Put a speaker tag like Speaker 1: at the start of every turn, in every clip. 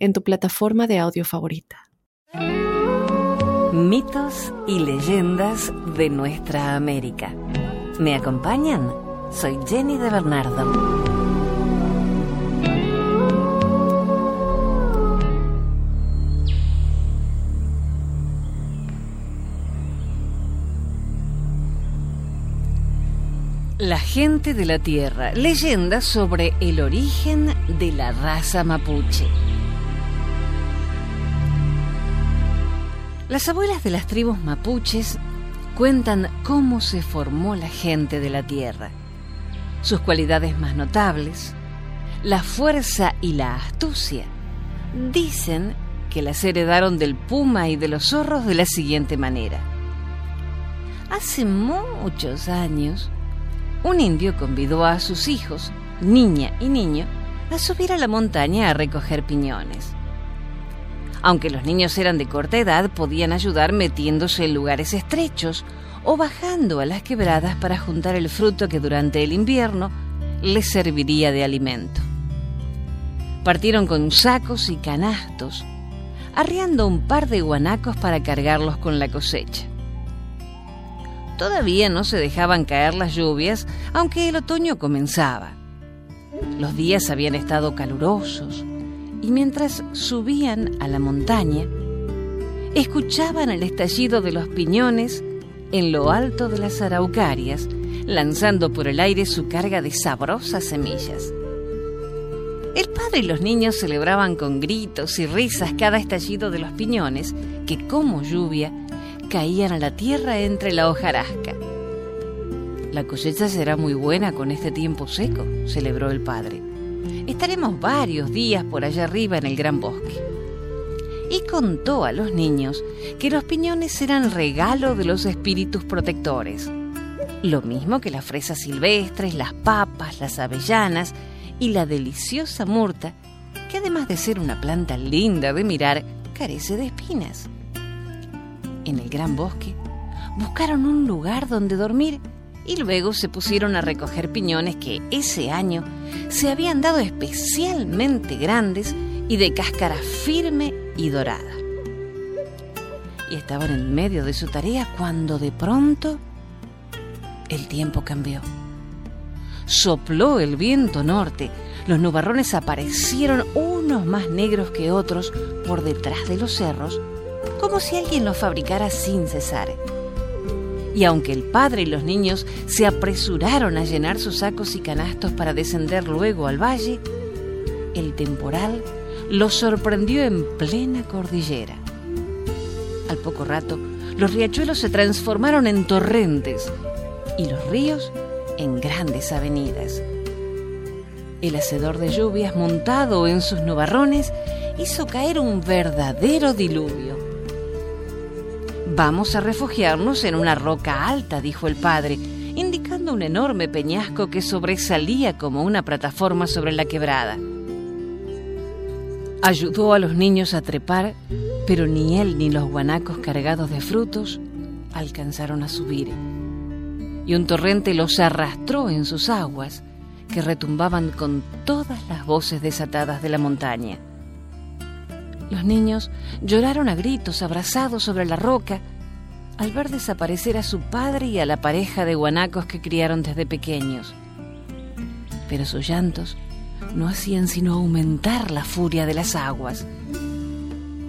Speaker 1: en tu plataforma de audio favorita.
Speaker 2: Mitos y leyendas de nuestra América. ¿Me acompañan? Soy Jenny de Bernardo. La gente de la Tierra, leyendas sobre el origen de la raza mapuche. Las abuelas de las tribus mapuches cuentan cómo se formó la gente de la tierra, sus cualidades más notables, la fuerza y la astucia. Dicen que las heredaron del puma y de los zorros de la siguiente manera. Hace muchos años, un indio convidó a sus hijos, niña y niño, a subir a la montaña a recoger piñones. Aunque los niños eran de corta edad, podían ayudar metiéndose en lugares estrechos o bajando a las quebradas para juntar el fruto que durante el invierno les serviría de alimento. Partieron con sacos y canastos, arriando un par de guanacos para cargarlos con la cosecha. Todavía no se dejaban caer las lluvias, aunque el otoño comenzaba. Los días habían estado calurosos, y mientras subían a la montaña, escuchaban el estallido de los piñones en lo alto de las araucarias, lanzando por el aire su carga de sabrosas semillas. El padre y los niños celebraban con gritos y risas cada estallido de los piñones que, como lluvia, caían a la tierra entre la hojarasca. La cosecha será muy buena con este tiempo seco, celebró el padre. Estaremos varios días por allá arriba en el gran bosque. Y contó a los niños que los piñones eran regalo de los espíritus protectores. Lo mismo que las fresas silvestres, las papas, las avellanas y la deliciosa murta, que además de ser una planta linda de mirar, carece de espinas. En el gran bosque buscaron un lugar donde dormir y luego se pusieron a recoger piñones que ese año se habían dado especialmente grandes y de cáscara firme y dorada. Y estaban en medio de su tarea cuando de pronto el tiempo cambió. Sopló el viento norte, los nubarrones aparecieron unos más negros que otros por detrás de los cerros, como si alguien los fabricara sin cesar y aunque el padre y los niños se apresuraron a llenar sus sacos y canastos para descender luego al valle, el temporal los sorprendió en plena cordillera. Al poco rato, los riachuelos se transformaron en torrentes y los ríos en grandes avenidas. El hacedor de lluvias montado en sus nubarrones hizo caer un verdadero diluvio. Vamos a refugiarnos en una roca alta, dijo el padre, indicando un enorme peñasco que sobresalía como una plataforma sobre la quebrada. Ayudó a los niños a trepar, pero ni él ni los guanacos cargados de frutos alcanzaron a subir. Y un torrente los arrastró en sus aguas, que retumbaban con todas las voces desatadas de la montaña. Los niños lloraron a gritos abrazados sobre la roca al ver desaparecer a su padre y a la pareja de guanacos que criaron desde pequeños. Pero sus llantos no hacían sino aumentar la furia de las aguas.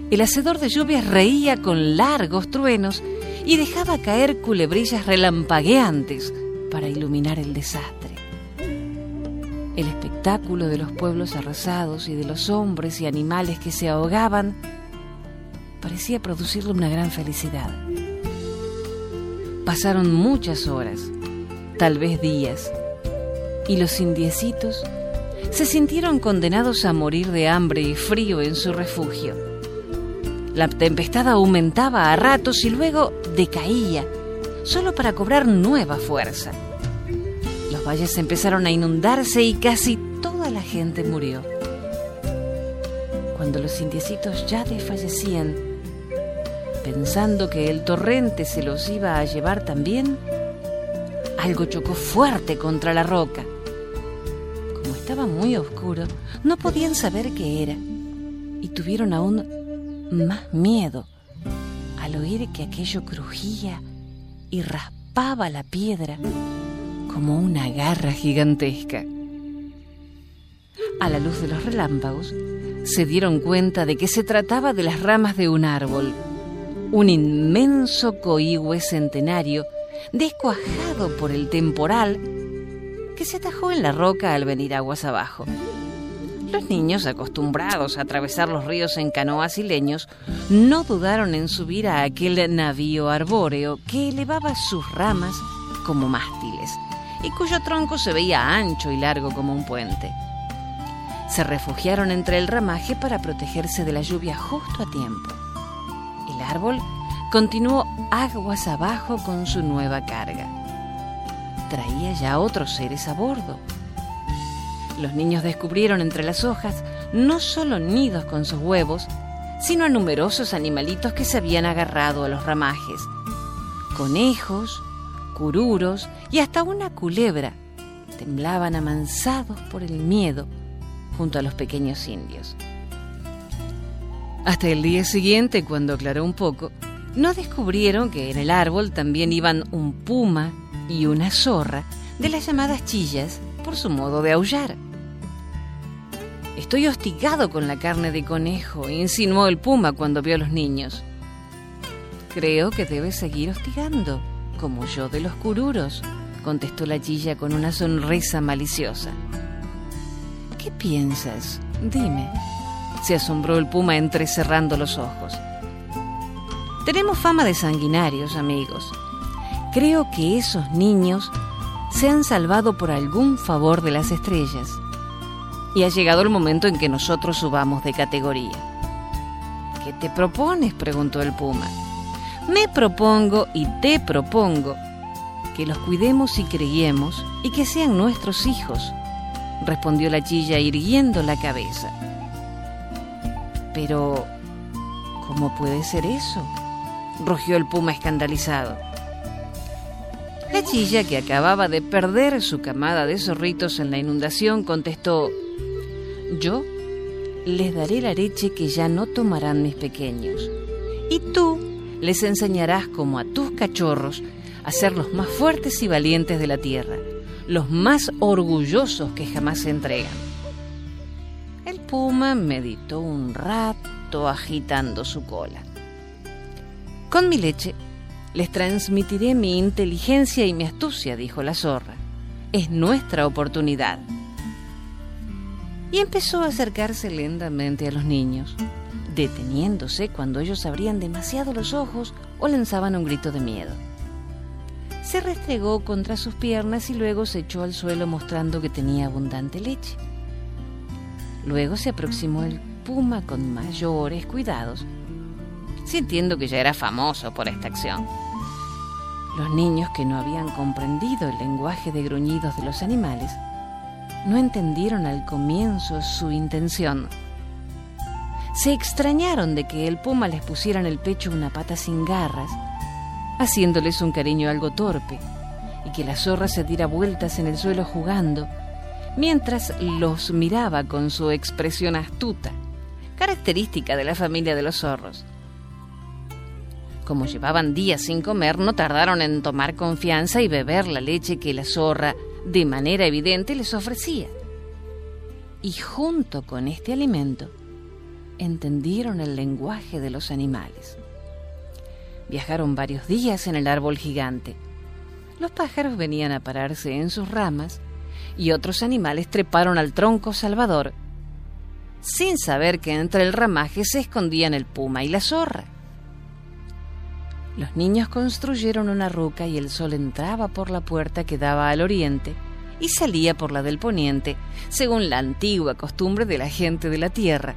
Speaker 2: El hacedor de lluvias reía con largos truenos y dejaba caer culebrillas relampagueantes para iluminar el desastre. El espectáculo de los pueblos arrasados y de los hombres y animales que se ahogaban parecía producirle una gran felicidad. Pasaron muchas horas, tal vez días, y los indiecitos se sintieron condenados a morir de hambre y frío en su refugio. La tempestad aumentaba a ratos y luego decaía, solo para cobrar nueva fuerza. Los valles empezaron a inundarse y casi toda la gente murió. Cuando los indiecitos ya desfallecían, pensando que el torrente se los iba a llevar también, algo chocó fuerte contra la roca. Como estaba muy oscuro, no podían saber qué era y tuvieron aún más miedo al oír que aquello crujía y raspaba la piedra como una garra gigantesca. A la luz de los relámpagos, se dieron cuenta de que se trataba de las ramas de un árbol, un inmenso coihue centenario descuajado por el temporal que se atajó en la roca al venir aguas abajo. Los niños, acostumbrados a atravesar los ríos en canoas y leños, no dudaron en subir a aquel navío arbóreo que elevaba sus ramas como mástiles y cuyo tronco se veía ancho y largo como un puente. Se refugiaron entre el ramaje para protegerse de la lluvia justo a tiempo. El árbol continuó aguas abajo con su nueva carga. Traía ya otros seres a bordo. Los niños descubrieron entre las hojas no solo nidos con sus huevos, sino a numerosos animalitos que se habían agarrado a los ramajes. Conejos, cururos y hasta una culebra temblaban amansados por el miedo junto a los pequeños indios. Hasta el día siguiente, cuando aclaró un poco, no descubrieron que en el árbol también iban un puma y una zorra de las llamadas chillas por su modo de aullar. Estoy hostigado con la carne de conejo, insinuó el puma cuando vio a los niños. Creo que debes seguir hostigando, como yo de los cururos, contestó la chilla con una sonrisa maliciosa. ¿Qué piensas? Dime, se asombró el puma entrecerrando los ojos. Tenemos fama de sanguinarios, amigos. Creo que esos niños se han salvado por algún favor de las estrellas. Y ha llegado el momento en que nosotros subamos de categoría. ¿Qué te propones? preguntó el puma. Me propongo y te propongo que los cuidemos y creyemos y que sean nuestros hijos, respondió la chilla irguiendo la cabeza. Pero, ¿cómo puede ser eso? rugió el puma escandalizado. La chilla, que acababa de perder su camada de zorritos en la inundación, contestó, Yo les daré la leche que ya no tomarán mis pequeños, y tú les enseñarás como a tus cachorros a ser los más fuertes y valientes de la tierra, los más orgullosos que jamás se entregan. El puma meditó un rato agitando su cola. Con mi leche les transmitiré mi inteligencia y mi astucia, dijo la zorra. Es nuestra oportunidad. Y empezó a acercarse lentamente a los niños, deteniéndose cuando ellos abrían demasiado los ojos o lanzaban un grito de miedo. Se restregó contra sus piernas y luego se echó al suelo mostrando que tenía abundante leche. Luego se aproximó el puma con mayores cuidados sintiendo que ya era famoso por esta acción. Los niños que no habían comprendido el lenguaje de gruñidos de los animales no entendieron al comienzo su intención. Se extrañaron de que el puma les pusiera en el pecho una pata sin garras, haciéndoles un cariño algo torpe, y que la zorra se diera vueltas en el suelo jugando, mientras los miraba con su expresión astuta, característica de la familia de los zorros. Como llevaban días sin comer, no tardaron en tomar confianza y beber la leche que la zorra, de manera evidente, les ofrecía. Y junto con este alimento, entendieron el lenguaje de los animales. Viajaron varios días en el árbol gigante. Los pájaros venían a pararse en sus ramas y otros animales treparon al tronco salvador, sin saber que entre el ramaje se escondían el puma y la zorra. Los niños construyeron una ruca y el sol entraba por la puerta que daba al oriente y salía por la del poniente, según la antigua costumbre de la gente de la tierra,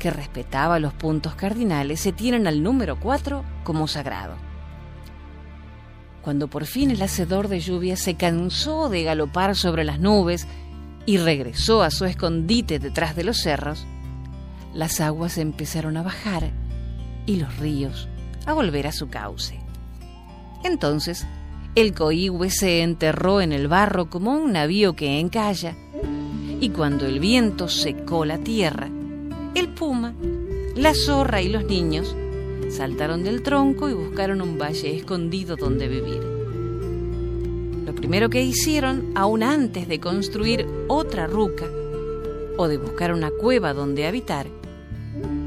Speaker 2: que respetaba los puntos cardinales, se tienen al número 4 como sagrado. Cuando por fin el hacedor de lluvia se cansó de galopar sobre las nubes y regresó a su escondite detrás de los cerros, las aguas empezaron a bajar y los ríos a volver a su cauce. Entonces, el coihue se enterró en el barro como un navío que encalla, y cuando el viento secó la tierra, el puma, la zorra y los niños saltaron del tronco y buscaron un valle escondido donde vivir. Lo primero que hicieron, aún antes de construir otra ruca o de buscar una cueva donde habitar,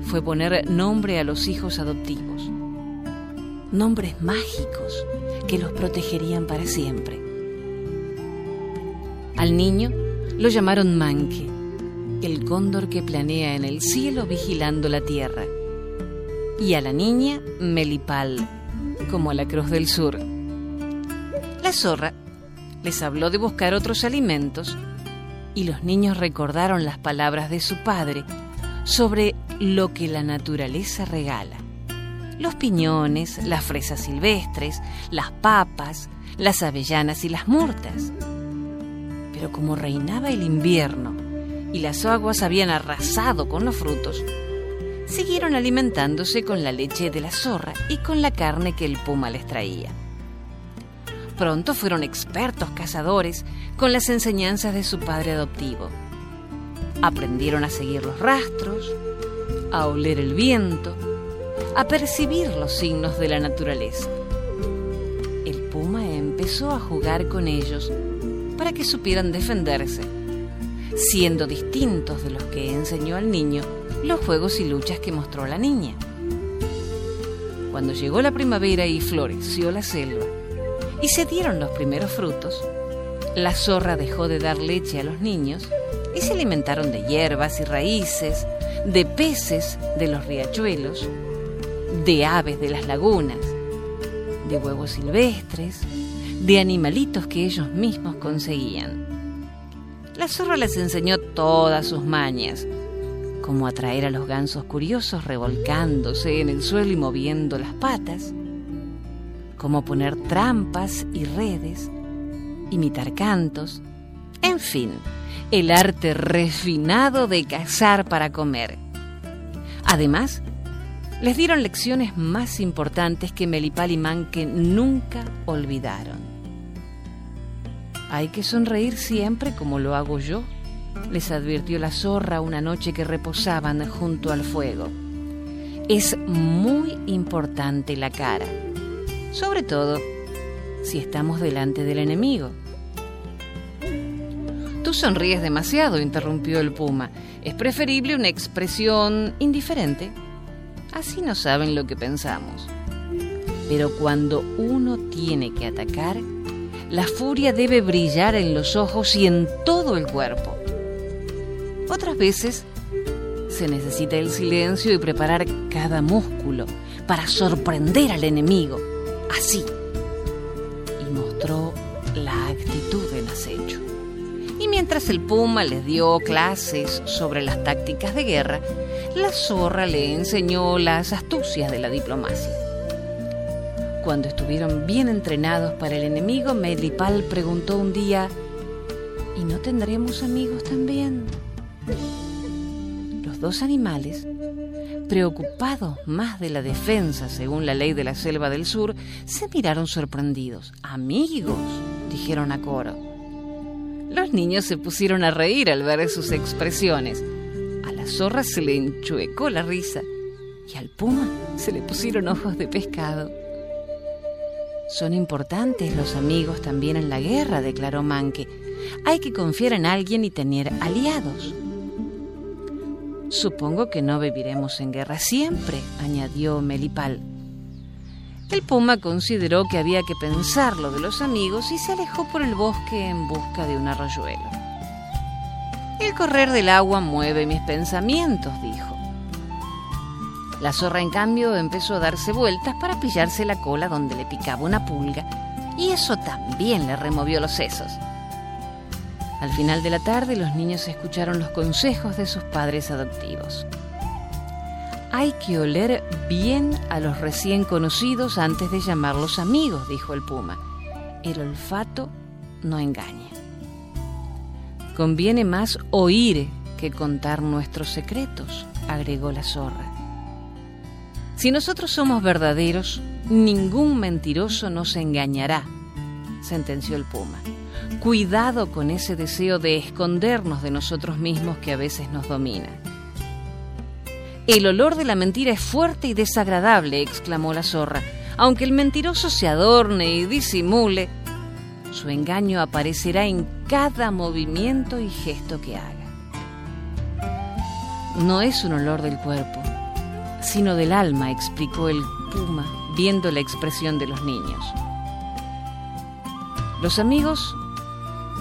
Speaker 2: fue poner nombre a los hijos adoptivos. Nombres mágicos que los protegerían para siempre. Al niño lo llamaron Manque, el cóndor que planea en el cielo vigilando la tierra. Y a la niña Melipal, como a la Cruz del Sur. La zorra les habló de buscar otros alimentos y los niños recordaron las palabras de su padre sobre lo que la naturaleza regala. Los piñones, las fresas silvestres, las papas, las avellanas y las murtas. Pero como reinaba el invierno y las aguas habían arrasado con los frutos, siguieron alimentándose con la leche de la zorra y con la carne que el puma les traía. Pronto fueron expertos cazadores con las enseñanzas de su padre adoptivo. Aprendieron a seguir los rastros, a oler el viento, a percibir los signos de la naturaleza. El puma empezó a jugar con ellos para que supieran defenderse, siendo distintos de los que enseñó al niño los juegos y luchas que mostró la niña. Cuando llegó la primavera y floreció la selva, y se dieron los primeros frutos, la zorra dejó de dar leche a los niños y se alimentaron de hierbas y raíces, de peces de los riachuelos, de aves de las lagunas, de huevos silvestres, de animalitos que ellos mismos conseguían. La zorra les enseñó todas sus mañas, como atraer a los gansos curiosos revolcándose en el suelo y moviendo las patas, cómo poner trampas y redes, imitar cantos, en fin, el arte refinado de cazar para comer. Además, les dieron lecciones más importantes que Melipal y Manque nunca olvidaron. Hay que sonreír siempre como lo hago yo, les advirtió la zorra una noche que reposaban junto al fuego. Es muy importante la cara sobre todo si estamos delante del enemigo. Tú sonríes demasiado, interrumpió el puma. Es preferible una expresión indiferente. Así no saben lo que pensamos. Pero cuando uno tiene que atacar, la furia debe brillar en los ojos y en todo el cuerpo. Otras veces se necesita el silencio y preparar cada músculo para sorprender al enemigo así. Y mostró la actitud del acecho. Y mientras el puma les dio clases sobre las tácticas de guerra, la zorra le enseñó las astucias de la diplomacia. Cuando estuvieron bien entrenados para el enemigo, Melipal preguntó un día, ¿y no tendremos amigos también? Los dos animales preocupados más de la defensa según la ley de la selva del sur, se miraron sorprendidos. Amigos, dijeron a coro. Los niños se pusieron a reír al ver sus expresiones. A la zorra se le enchuecó la risa y al puma se le pusieron ojos de pescado. Son importantes los amigos también en la guerra, declaró Manque. Hay que confiar en alguien y tener aliados. Supongo que no viviremos en guerra siempre, añadió Melipal. El puma consideró que había que pensar lo de los amigos y se alejó por el bosque en busca de un arroyuelo. El correr del agua mueve mis pensamientos, dijo. La zorra, en cambio, empezó a darse vueltas para pillarse la cola donde le picaba una pulga, y eso también le removió los sesos. Al final de la tarde los niños escucharon los consejos de sus padres adoptivos. Hay que oler bien a los recién conocidos antes de llamarlos amigos, dijo el puma. El olfato no engaña. Conviene más oír que contar nuestros secretos, agregó la zorra. Si nosotros somos verdaderos, ningún mentiroso nos engañará, sentenció el puma. Cuidado con ese deseo de escondernos de nosotros mismos que a veces nos domina. El olor de la mentira es fuerte y desagradable, exclamó la zorra. Aunque el mentiroso se adorne y disimule, su engaño aparecerá en cada movimiento y gesto que haga. No es un olor del cuerpo, sino del alma, explicó el puma, viendo la expresión de los niños. Los amigos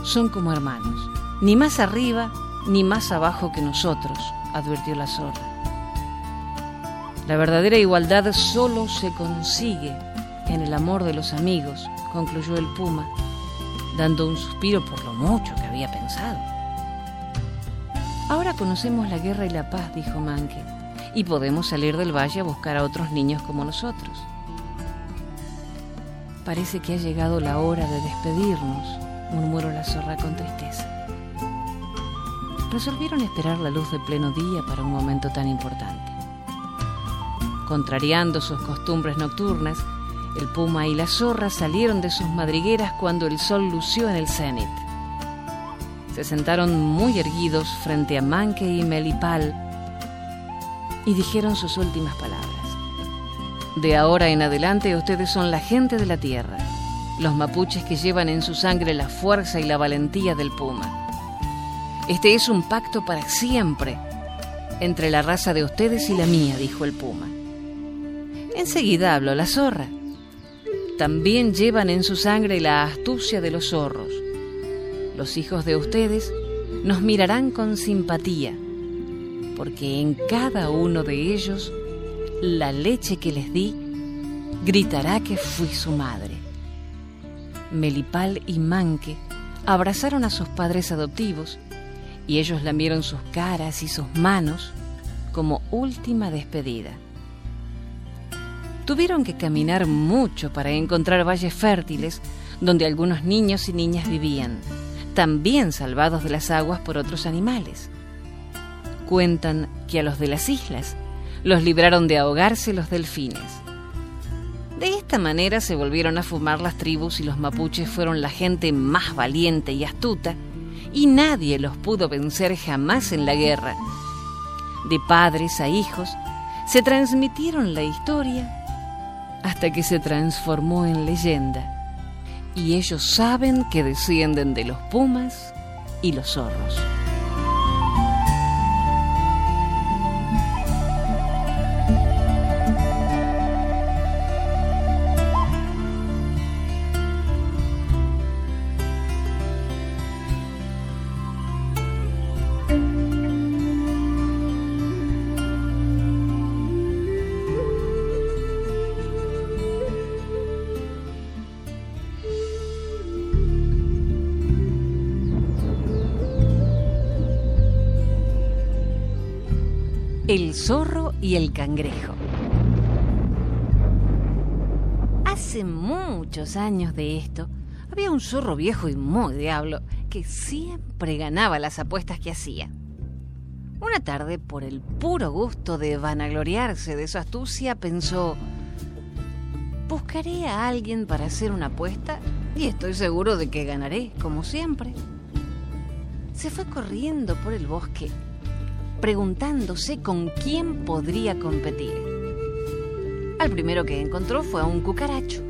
Speaker 2: son como hermanos, ni más arriba ni más abajo que nosotros, advirtió la zorra. La verdadera igualdad solo se consigue en el amor de los amigos, concluyó el puma, dando un suspiro por lo mucho que había pensado. Ahora conocemos la guerra y la paz, dijo Manque, y podemos salir del valle a buscar a otros niños como nosotros. Parece que ha llegado la hora de despedirnos, murmuró la zorra con tristeza. Resolvieron esperar la luz de pleno día para un momento tan importante. Contrariando sus costumbres nocturnas, el puma y la zorra salieron de sus madrigueras cuando el sol lució en el cenit. Se sentaron muy erguidos frente a Manque y Melipal y dijeron sus últimas palabras. De ahora en adelante ustedes son la gente de la tierra, los mapuches que llevan en su sangre la fuerza y la valentía del puma. Este es un pacto para siempre entre la raza de ustedes y la mía, dijo el puma. Enseguida habló la zorra. También llevan en su sangre la astucia de los zorros. Los hijos de ustedes nos mirarán con simpatía, porque en cada uno de ellos la leche que les di gritará que fui su madre. Melipal y Manque abrazaron a sus padres adoptivos y ellos lamieron sus caras y sus manos como última despedida. Tuvieron que caminar mucho para encontrar valles fértiles donde algunos niños y niñas vivían, también salvados de las aguas por otros animales. Cuentan que a los de las islas los libraron de ahogarse los delfines. De esta manera se volvieron a fumar las tribus y los mapuches fueron la gente más valiente y astuta y nadie los pudo vencer jamás en la guerra. De padres a hijos se transmitieron la historia hasta que se transformó en leyenda y ellos saben que descienden de los pumas y los zorros. El zorro y el cangrejo. Hace muchos años de esto, había un zorro viejo y muy diablo que siempre ganaba las apuestas que hacía. Una tarde, por el puro gusto de vanagloriarse de su astucia, pensó, buscaré a alguien para hacer una apuesta y estoy seguro de que ganaré, como siempre. Se fue corriendo por el bosque preguntándose con quién podría competir. Al primero que encontró fue a un cucaracho,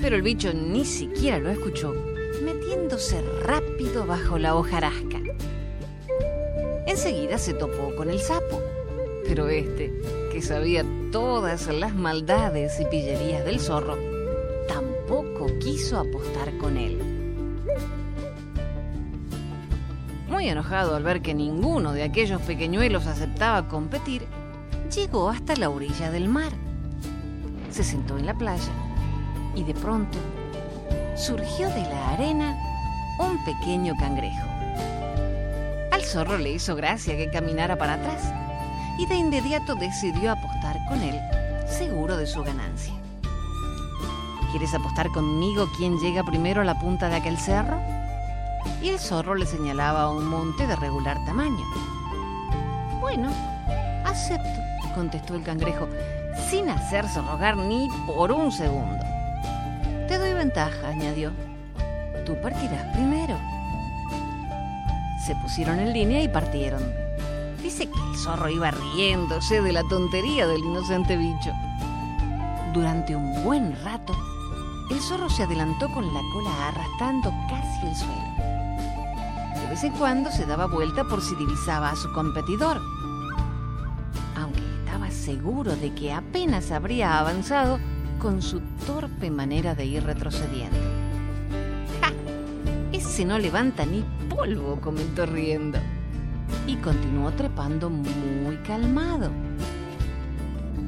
Speaker 2: pero el bicho ni siquiera lo escuchó, metiéndose rápido bajo la hojarasca. Enseguida se topó con el sapo, pero este, que sabía todas las maldades y pillerías del zorro, tampoco quiso apostar con él. Muy enojado al ver que ninguno de aquellos pequeñuelos aceptaba competir, llegó hasta la orilla del mar. Se sentó en la playa y de pronto surgió de la arena un pequeño cangrejo. Al zorro le hizo gracia que caminara para atrás y de inmediato decidió apostar con él, seguro de su ganancia. ¿Quieres apostar conmigo quién llega primero a la punta de aquel cerro? Y el zorro le señalaba un monte de regular tamaño. Bueno, acepto, contestó el cangrejo, sin hacerse rogar ni por un segundo. Te doy ventaja, añadió. Tú partirás primero. Se pusieron en línea y partieron. Dice que el zorro iba riéndose de la tontería del inocente bicho. Durante un buen rato, el zorro se adelantó con la cola arrastrando casi el suelo. Vez en cuando se daba vuelta por si divisaba a su competidor. Aunque estaba seguro de que apenas habría avanzado con su torpe manera de ir retrocediendo. ¡Ja! Ese no levanta ni polvo, comentó riendo. Y continuó trepando muy calmado.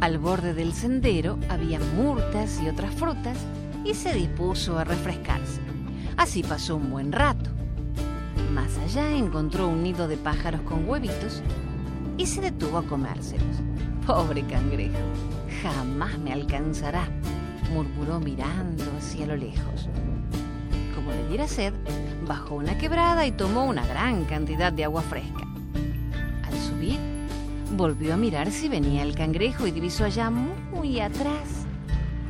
Speaker 2: Al borde del sendero había murtas y otras frutas y se dispuso a refrescarse. Así pasó un buen rato. Más allá encontró un nido de pájaros con huevitos y se detuvo a comérselos. Pobre cangrejo, jamás me alcanzará, murmuró mirando hacia lo lejos. Como le diera sed, bajó una quebrada y tomó una gran cantidad de agua fresca. Al subir, volvió a mirar si venía el cangrejo y divisó allá muy atrás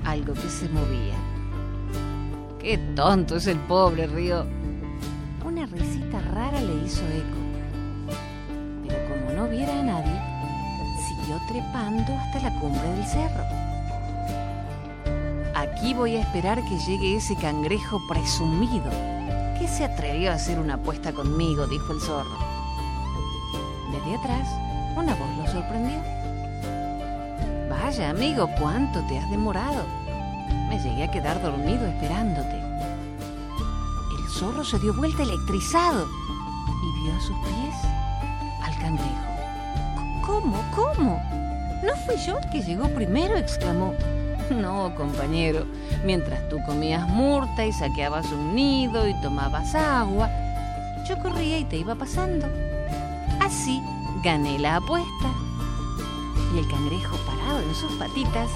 Speaker 2: algo que se movía. Qué tonto es el pobre, río. Rara le hizo eco. Pero como no viera a nadie, siguió trepando hasta la cumbre del cerro. Aquí voy a esperar que llegue ese cangrejo presumido que se atrevió a hacer una apuesta conmigo, dijo el zorro. Desde atrás, una voz lo sorprendió. Vaya, amigo, ¿cuánto te has demorado? Me llegué a quedar dormido esperándote. Zorro se dio vuelta electrizado y vio a sus pies al cangrejo. ¿Cómo? ¿Cómo? ¿No fui yo el que llegó primero? exclamó. No, compañero. Mientras tú comías murta y saqueabas un nido y tomabas agua, yo corría y te iba pasando. Así gané la apuesta. Y el cangrejo parado en sus patitas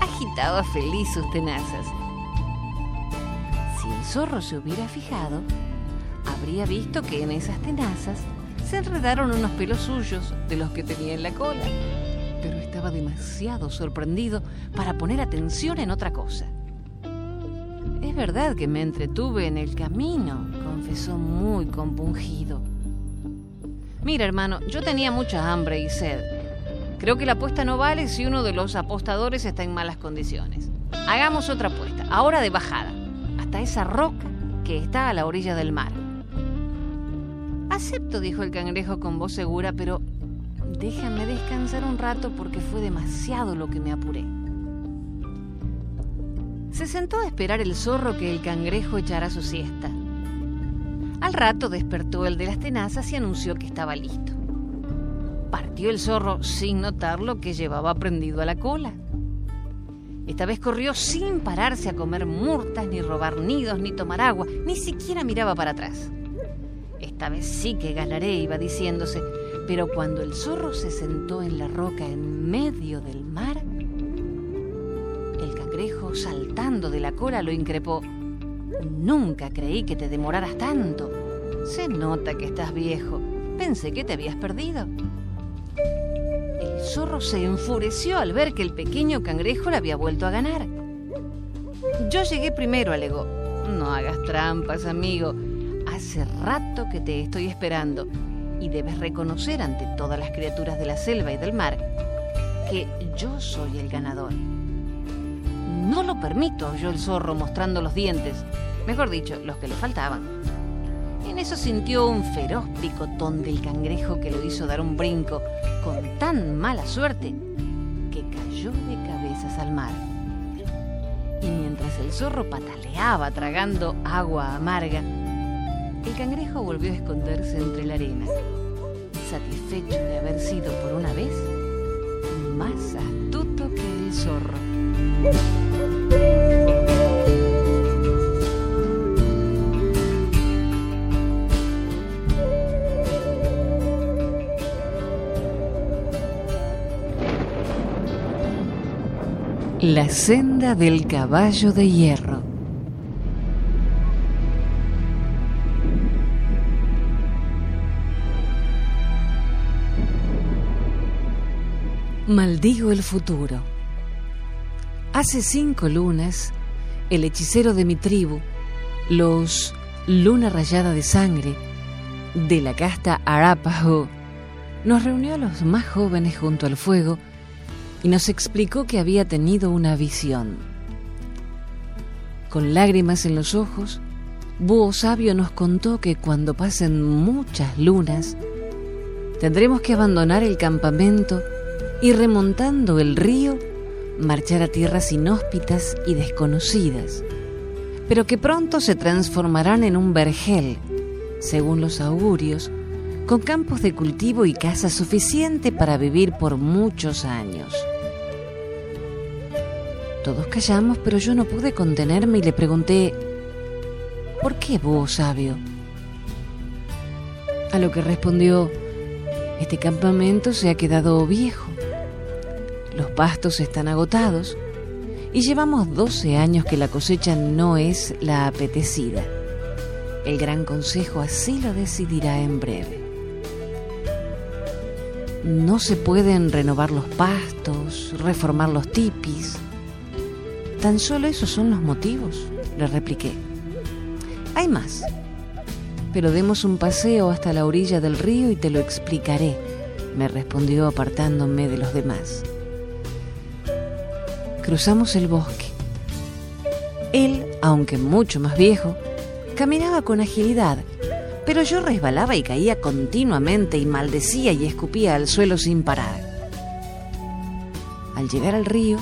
Speaker 2: agitaba feliz sus tenazas. Si el zorro se hubiera fijado, habría visto que en esas tenazas se enredaron unos pelos suyos de los que tenía en la cola, pero estaba demasiado sorprendido para poner atención en otra cosa. Es verdad que me entretuve en el camino, confesó muy compungido. Mira, hermano, yo tenía mucha hambre y sed Creo que la apuesta no vale si uno de los apostadores está en malas condiciones. Hagamos otra apuesta, ahora de bajada, esa roca que está a la orilla del mar. Acepto, dijo el cangrejo con voz segura, pero déjame descansar un rato porque fue demasiado lo que me apuré. Se sentó a esperar el zorro que el cangrejo echara su siesta. Al rato despertó el de las tenazas y anunció que estaba listo partió el zorro sin notar lo que llevaba prendido a la cola. Esta vez corrió sin pararse a comer murtas, ni robar nidos, ni tomar agua, ni siquiera miraba para atrás. Esta vez sí que ganaré, iba diciéndose, pero cuando el zorro se sentó en la roca en medio del mar, el cangrejo, saltando de la cola, lo increpó. Nunca creí que te demoraras tanto. Se nota que estás viejo. Pensé que te habías perdido zorro se enfureció al ver que el pequeño cangrejo le había vuelto a ganar. Yo llegué primero, alegó. No hagas trampas, amigo. Hace rato que te estoy esperando y debes reconocer ante todas las criaturas de la selva y del mar que yo soy el ganador. No lo permito, oyó el zorro mostrando los dientes, mejor dicho, los que le faltaban. En eso sintió un feroz picotón del cangrejo que lo hizo dar un brinco con tan mala suerte que cayó de cabezas al mar. Y mientras el zorro pataleaba tragando agua amarga, el cangrejo volvió a esconderse entre la arena, satisfecho de haber sido por una vez más astuto que el zorro. La senda del caballo de hierro. Maldigo el futuro. Hace cinco lunas, el hechicero de mi tribu, los Luna Rayada de Sangre, de la casta Arapaho, nos reunió a los más jóvenes junto al fuego y nos explicó que había tenido una visión. Con lágrimas en los ojos, Búho Sabio nos contó que cuando pasen muchas lunas, tendremos que abandonar el campamento y remontando el río, marchar a tierras inhóspitas y desconocidas, pero que pronto se transformarán en un vergel, según los augurios, con campos de cultivo y casa suficiente para vivir por muchos años. Todos callamos, pero yo no pude contenerme y le pregunté, ¿por qué búho sabio? A lo que respondió, este campamento se ha quedado viejo, los pastos están agotados y llevamos 12 años que la cosecha no es la apetecida. El Gran Consejo así lo decidirá en breve. No se pueden renovar los pastos, reformar los tipis, Tan solo esos son los motivos, le repliqué. Hay más, pero demos un paseo hasta la orilla del río y te lo explicaré, me respondió apartándome de los demás. Cruzamos el bosque. Él, aunque mucho más viejo, caminaba con agilidad, pero yo resbalaba y caía continuamente y maldecía y escupía al suelo sin parar. Al llegar al río,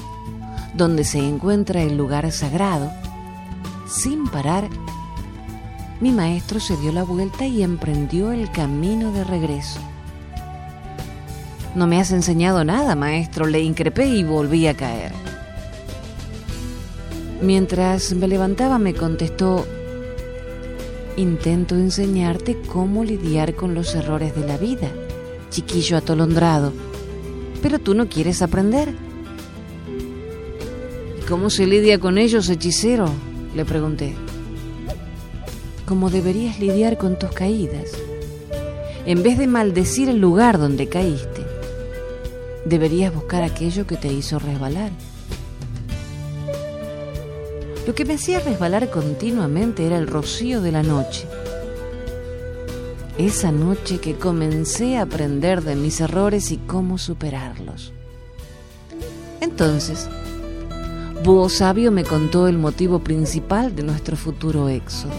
Speaker 2: donde se encuentra el lugar sagrado, sin parar, mi maestro se dio la vuelta y emprendió el camino de regreso. No me has enseñado nada, maestro, le increpé y volví a caer. Mientras me levantaba me contestó, intento enseñarte cómo lidiar con los errores de la vida, chiquillo atolondrado, pero tú no quieres aprender. ¿Cómo se lidia con ellos, hechicero? Le pregunté. Como deberías lidiar con tus caídas. En vez de maldecir el lugar donde caíste, deberías buscar aquello que te hizo resbalar. Lo que me hacía resbalar continuamente era el rocío de la noche. Esa noche que comencé a aprender de mis errores y cómo superarlos. Entonces, Búho Sabio me contó el motivo principal de nuestro futuro éxodo.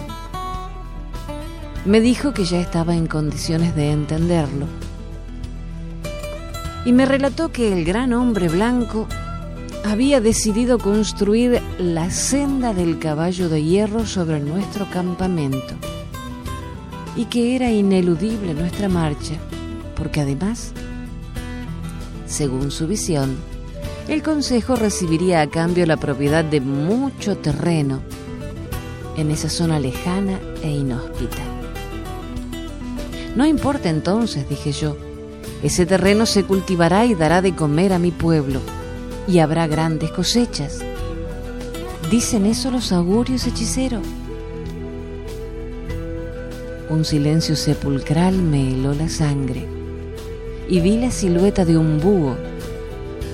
Speaker 2: Me dijo que ya estaba en condiciones de entenderlo. Y me relató que el gran hombre blanco había decidido construir la senda del caballo de hierro sobre nuestro campamento y que era ineludible nuestra marcha, porque además, según su visión, el Consejo recibiría a cambio la propiedad de mucho terreno en esa zona lejana e inhóspita. No importa entonces, dije yo, ese terreno se cultivará y dará de comer a mi pueblo, y habrá grandes cosechas. ¿Dicen eso los augurios, hechicero? Un silencio sepulcral me heló la sangre, y vi la silueta de un búho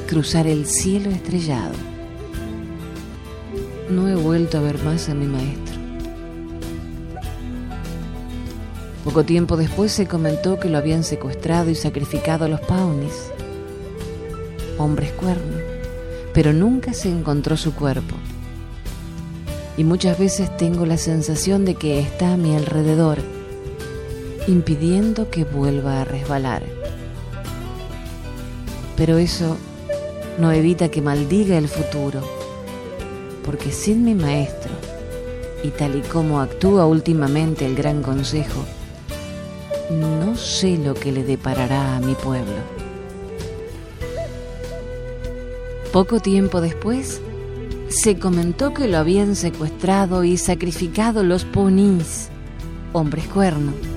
Speaker 2: cruzar el cielo estrellado. No he vuelto a ver más a mi maestro. Poco tiempo después se comentó que lo habían secuestrado y sacrificado a los paunis, hombres cuernos, pero nunca se encontró su cuerpo. Y muchas veces tengo la sensación de que está a mi alrededor, impidiendo que vuelva a resbalar. Pero eso no evita que maldiga el futuro, porque sin mi maestro, y tal y como actúa últimamente el Gran Consejo, no sé lo que le deparará a mi pueblo. Poco tiempo después, se comentó que lo habían secuestrado y sacrificado los ponis, hombres cuernos.